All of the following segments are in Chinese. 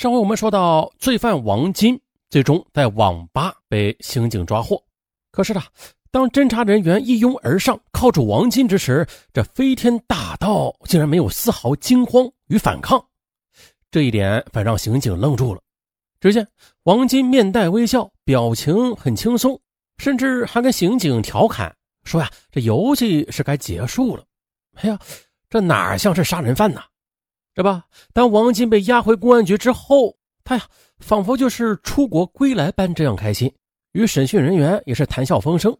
上回我们说到，罪犯王金最终在网吧被刑警抓获。可是呢，当侦查人员一拥而上铐住王金之时，这飞天大盗竟然没有丝毫惊慌与反抗。这一点反让刑警愣住了。只见王金面带微笑，表情很轻松，甚至还跟刑警调侃说：“呀，这游戏是该结束了。”哎呀，这哪像是杀人犯呢？是吧？当王金被押回公安局之后，他呀，仿佛就是出国归来般这样开心，与审讯人员也是谈笑风生。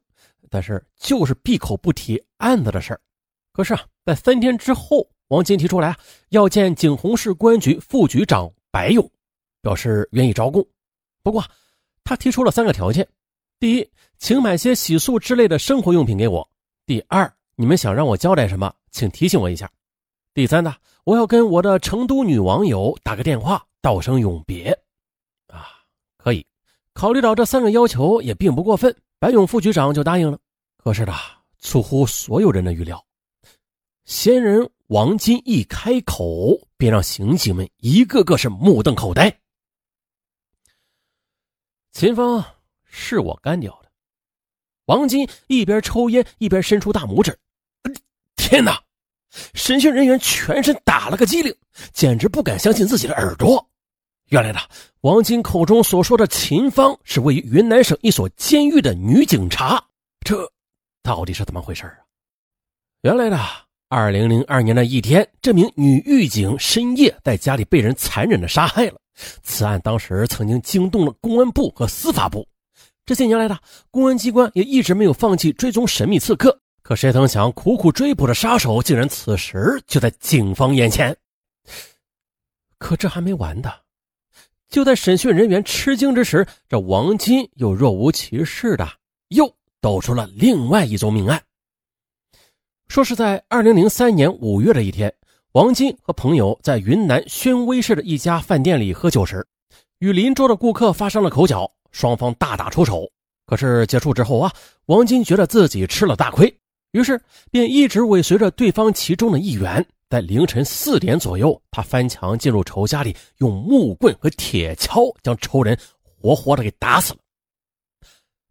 但是就是闭口不提案子的事儿。可是啊，在三天之后，王金提出来，要见景洪市公安局副局长白勇，表示愿意招供。不过，他提出了三个条件：第一，请买些洗漱之类的生活用品给我；第二，你们想让我交代什么，请提醒我一下；第三呢？我要跟我的成都女网友打个电话，道声永别。啊，可以，考虑到这三个要求也并不过分，白勇副局长就答应了。可是呢，出乎所有人的预料，仙人王金一开口，便让刑警们一个个是目瞪口呆。秦风是我干掉的。王金一边抽烟一边伸出大拇指。天哪！审讯人员全身打了个激灵，简直不敢相信自己的耳朵。原来呢，王金口中所说的秦芳是位于云南省一所监狱的女警察。这到底是怎么回事啊？原来呢，二零零二年的一天，这名女狱警深夜在家里被人残忍的杀害了。此案当时曾经惊动了公安部和司法部。这些年来呢，公安机关也一直没有放弃追踪神秘刺客。可谁曾想，苦苦追捕的杀手竟然此时就在警方眼前。可这还没完的，就在审讯人员吃惊之时，这王金又若无其事的又抖出了另外一宗命案。说是在二零零三年五月的一天，王金和朋友在云南宣威市的一家饭店里喝酒时，与邻桌的顾客发生了口角，双方大打出手。可是结束之后啊，王金觉得自己吃了大亏。于是便一直尾随着对方其中的一员，在凌晨四点左右，他翻墙进入仇家里，用木棍和铁锹将仇人活活的给打死了。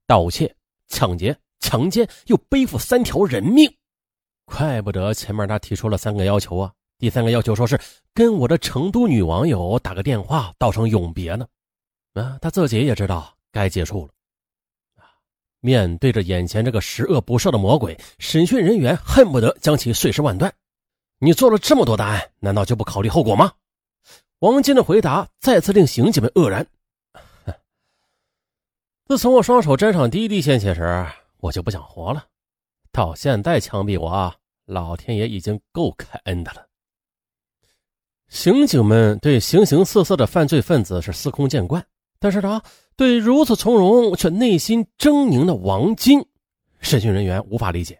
盗窃、抢劫、强奸，又背负三条人命，怪不得前面他提出了三个要求啊！第三个要求说是跟我的成都女网友打个电话，道声永别呢。啊，他自己也知道该结束了。面对着眼前这个十恶不赦的魔鬼，审讯人员恨不得将其碎尸万段。你做了这么多的案，难道就不考虑后果吗？王金的回答再次令刑警们愕然。自从我双手沾上第一滴鲜血时，我就不想活了。到现在枪毙我，老天爷已经够开恩的了。刑警们对形形色色的犯罪分子是司空见惯，但是他。对如此从容却内心狰狞的王金，审讯人员无法理解，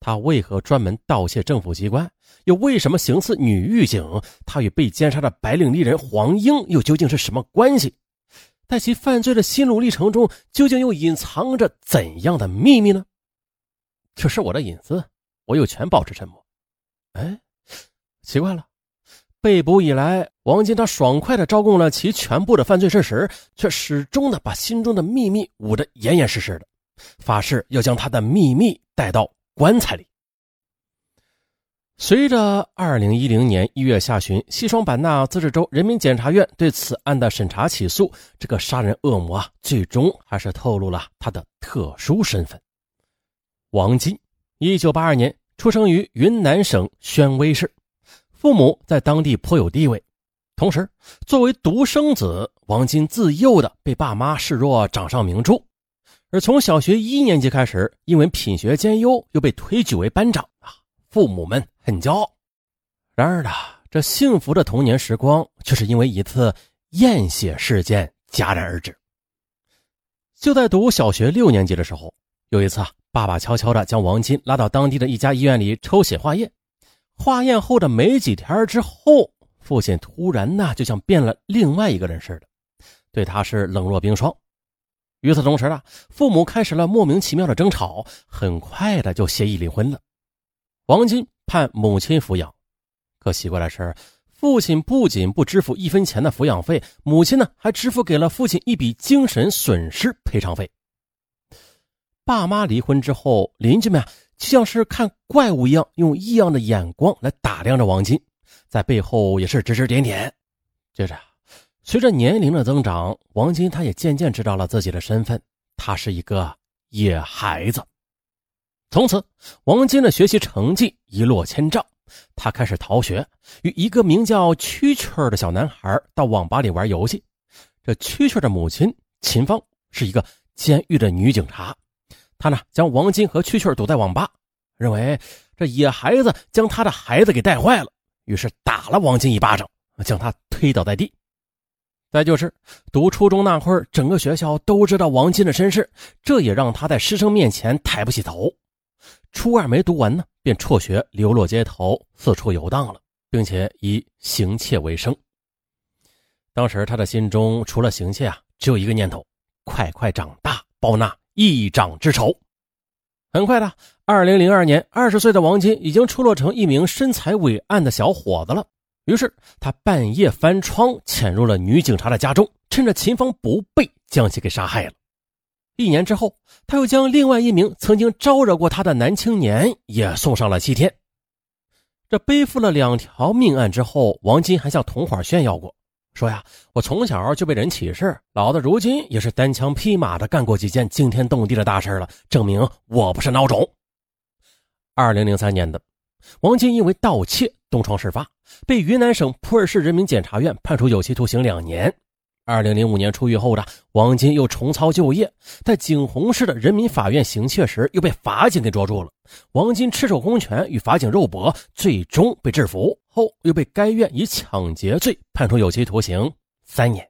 他为何专门盗窃政府机关，又为什么行刺女狱警？他与被奸杀的白领丽人黄英又究竟是什么关系？在其犯罪的心路历程中，究竟又隐藏着怎样的秘密呢？这是我的隐私，我有权保持沉默。哎，奇怪了。被捕以来，王金他爽快的招供了其全部的犯罪事实，却始终的把心中的秘密捂得严严实实的，发誓要将他的秘密带到棺材里。随着二零一零年一月下旬，西双版纳自治州人民检察院对此案的审查起诉，这个杀人恶魔啊，最终还是透露了他的特殊身份。王金，一九八二年出生于云南省宣威市。父母在当地颇有地位，同时作为独生子，王金自幼的被爸妈视若掌上明珠，而从小学一年级开始，因为品学兼优，又被推举为班长啊，父母们很骄傲。然而呢，这幸福的童年时光却是因为一次验血事件戛然而止。就在读小学六年级的时候，有一次啊，爸爸悄悄的将王金拉到当地的一家医院里抽血化验。化验后的没几天之后，父亲突然呢，就像变了另外一个人似的，对他是冷若冰霜。与此同时呢，父母开始了莫名其妙的争吵，很快的就协议离婚了。王金盼母亲抚养，可奇怪的是，父亲不仅不支付一分钱的抚养费，母亲呢还支付给了父亲一笔精神损失赔偿费。爸妈离婚之后，邻居们啊就像是看怪物一样，用异样的眼光来打量着王金，在背后也是指指点点。接着，随着年龄的增长，王金他也渐渐知道了自己的身份，他是一个野孩子。从此，王金的学习成绩一落千丈，他开始逃学，与一个名叫蛐蛐的小男孩到网吧里玩游戏。这蛐蛐的母亲秦芳是一个监狱的女警察。她呢，将王金和蛐蛐堵在网吧，认为这野孩子将他的孩子给带坏了，于是打了王金一巴掌，将他推倒在地。再就是读初中那会儿，整个学校都知道王金的身世，这也让他在师生面前抬不起头。初二没读完呢，便辍学，流落街头，四处游荡了，并且以行窃为生。当时他的心中除了行窃啊，只有一个念头：快快长大，报那。一掌之仇。很快的，二零零二年，二十岁的王金已经出落成一名身材伟岸的小伙子了。于是，他半夜翻窗潜入了女警察的家中，趁着秦芳不备，将其给杀害了。一年之后，他又将另外一名曾经招惹过他的男青年也送上了西天。这背负了两条命案之后，王金还向同伙炫耀过。说呀，我从小就被人歧视，老子如今也是单枪匹马的干过几件惊天动地的大事了，证明我不是孬种。二零零三年的，王金因为盗窃东窗事发，被云南省普洱市人民检察院判处有期徒刑两年。二零零五年出狱后的王金又重操旧业，在景洪市的人民法院行窃时，又被法警给捉住了。王金赤手空拳与法警肉搏，最终被制服后，又被该院以抢劫罪判处有期徒刑三年。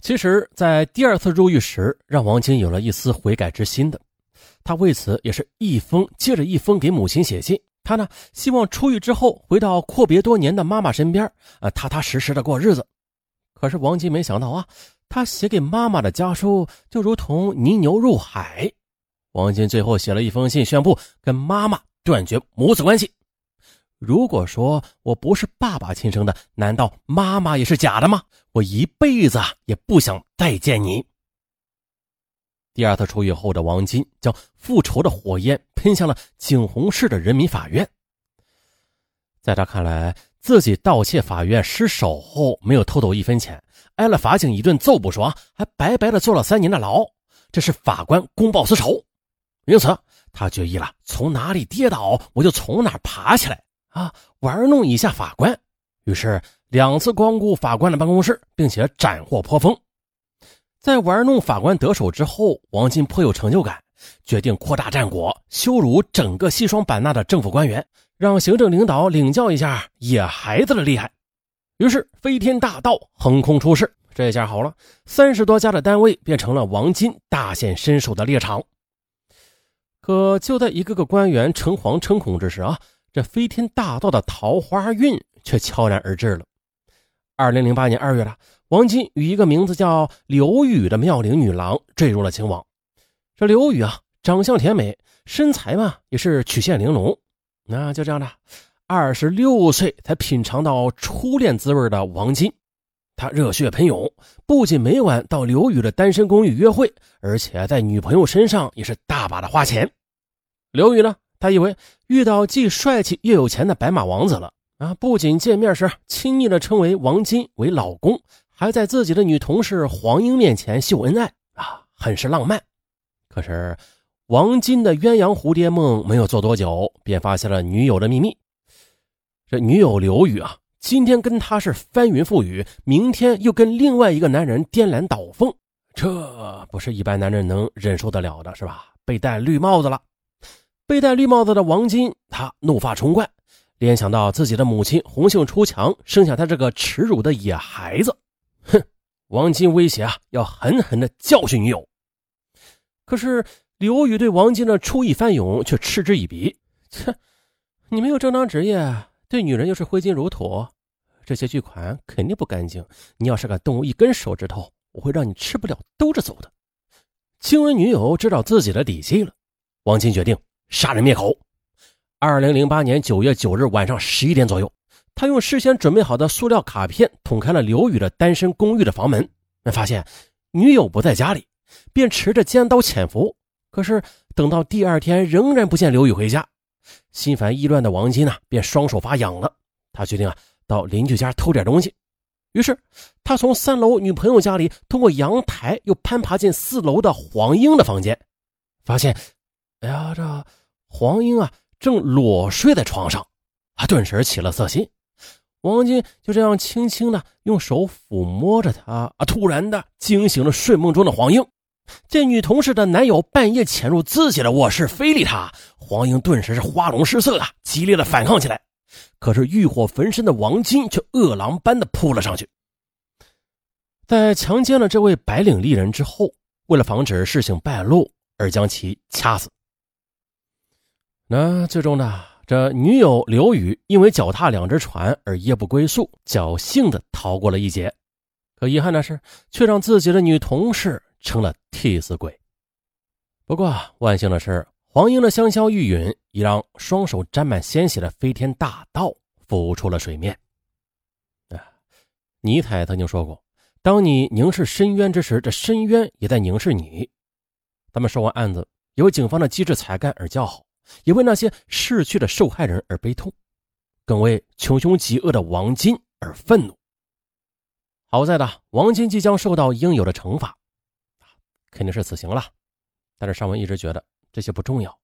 其实，在第二次入狱时，让王金有了一丝悔改之心的，他为此也是一封接着一封给母亲写信。他呢，希望出狱之后回到阔别多年的妈妈身边，啊，踏踏实实的过日子。可是王金没想到啊，他写给妈妈的家书就如同泥牛入海。王金最后写了一封信，宣布跟妈妈断绝母子关系。如果说我不是爸爸亲生的，难道妈妈也是假的吗？我一辈子也不想再见你。第二次出狱后的王金将复仇的火焰喷向了景洪市的人民法院。在他看来，自己盗窃法院失手后没有偷走一分钱，挨了法警一顿揍不说，还白白的坐了三年的牢，这是法官公报私仇。因此，他决议了，从哪里跌倒我就从哪爬起来啊，玩弄一下法官。于是两次光顾法官的办公室，并且斩获颇丰。在玩弄法官得手之后，王金颇有成就感，决定扩大战果，羞辱整个西双版纳的政府官员。让行政领导领教一下野孩子的厉害。于是飞天大盗横空出世，这下好了，三十多家的单位变成了王金大显身手的猎场。可就在一个个官员诚惶诚恐之时啊，这飞天大盗的桃花运却悄然而至了。二零零八年二月了，王金与一个名字叫刘宇的妙龄女郎坠入了情网。这刘宇啊，长相甜美，身材嘛也是曲线玲珑。那就这样的，二十六岁才品尝到初恋滋味的王金，他热血喷涌，不仅每晚到刘宇的单身公寓约会，而且在女朋友身上也是大把的花钱。刘宇呢，他以为遇到既帅气又有钱的白马王子了啊！不仅见面时亲昵的称为王金为老公，还在自己的女同事黄英面前秀恩爱啊，很是浪漫。可是。王金的鸳鸯蝴蝶梦没有做多久，便发现了女友的秘密。这女友刘宇啊，今天跟他是翻云覆雨，明天又跟另外一个男人颠鸾倒凤，这不是一般男人能忍受得了的，是吧？被戴绿帽子了。被戴绿帽子的王金，他怒发冲冠，联想到自己的母亲红杏出墙，生下他这个耻辱的野孩子，哼！王金威胁啊，要狠狠的教训女友。可是。刘宇对王金的出意翻涌却嗤之以鼻：“切，你没有正当职业，对女人又是挥金如土，这些巨款肯定不干净。你要是敢动我一根手指头，我会让你吃不了兜着走的。”惊闻女友知道自己的底细了，王金决定杀人灭口。二零零八年九月九日晚上十一点左右，他用事先准备好的塑料卡片捅开了刘宇的单身公寓的房门，发现女友不在家里，便持着尖刀潜伏。可是等到第二天，仍然不见刘宇回家，心烦意乱的王金呢，便双手发痒了。他决定啊，到邻居家偷点东西。于是他从三楼女朋友家里通过阳台，又攀爬进四楼的黄英的房间，发现，哎呀，这黄英啊，正裸睡在床上，啊，顿时起了色心。王金就这样轻轻的用手抚摸着她，啊，突然的惊醒了睡梦中的黄英。见女同事的男友半夜潜入自己的卧室，非礼她，黄英顿时是花容失色啊，激烈的反抗起来。可是欲火焚身的王金却饿狼般的扑了上去，在强奸了这位白领丽人之后，为了防止事情败露，而将其掐死。那最终呢？这女友刘宇因为脚踏两只船而夜不归宿，侥幸的逃过了一劫。可遗憾的是，却让自己的女同事成了替死鬼。不过万幸的是，黄英的香消玉殒，已让双手沾满鲜血的飞天大盗浮出了水面。啊，尼采曾经说过：“当你凝视深渊之时，这深渊也在凝视你。”他们说完案子，由警方的机智才干而叫好。也为那些逝去的受害人而悲痛，更为穷凶极恶的王金而愤怒。好在的，王金即将受到应有的惩罚，肯定是死刑了。但是尚文一直觉得这些不重要，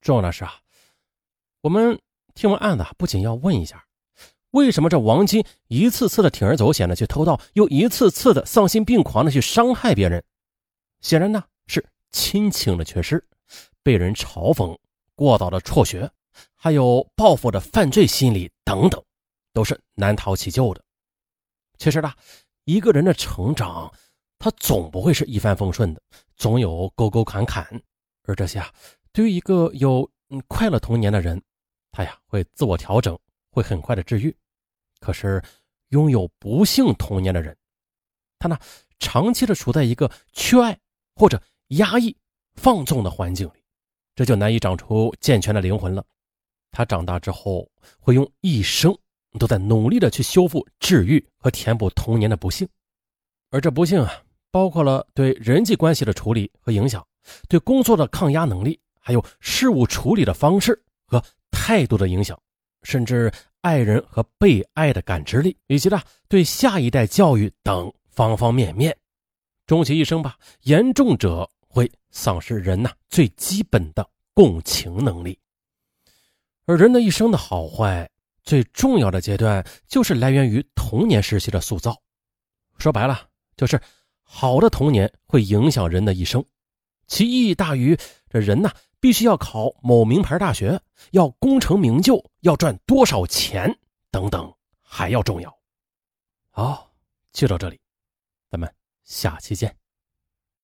重要的是啊，我们听完案子，不仅要问一下，为什么这王金一次次的铤而走险的去偷盗，又一次次的丧心病狂的去伤害别人？显然呢，是亲情的缺失，被人嘲讽。过早的辍学，还有报复的犯罪心理等等，都是难逃其咎的。其实呢，一个人的成长，他总不会是一帆风顺的，总有沟沟坎坎。而这些啊，对于一个有快乐童年的人，他呀会自我调整，会很快的治愈。可是拥有不幸童年的人，他呢长期的处在一个缺爱或者压抑、放纵的环境里。这就难以长出健全的灵魂了。他长大之后会用一生都在努力的去修复、治愈和填补童年的不幸，而这不幸啊，包括了对人际关系的处理和影响，对工作的抗压能力，还有事物处理的方式和态度的影响，甚至爱人和被爱的感知力，以及呢对下一代教育等方方面面。终其一生吧，严重者。会丧失人呐最基本的共情能力，而人的一生的好坏，最重要的阶段就是来源于童年时期的塑造。说白了，就是好的童年会影响人的一生，其意义大于这人呐必须要考某名牌大学，要功成名就，要赚多少钱等等还要重要。好，就到这里，咱们下期见。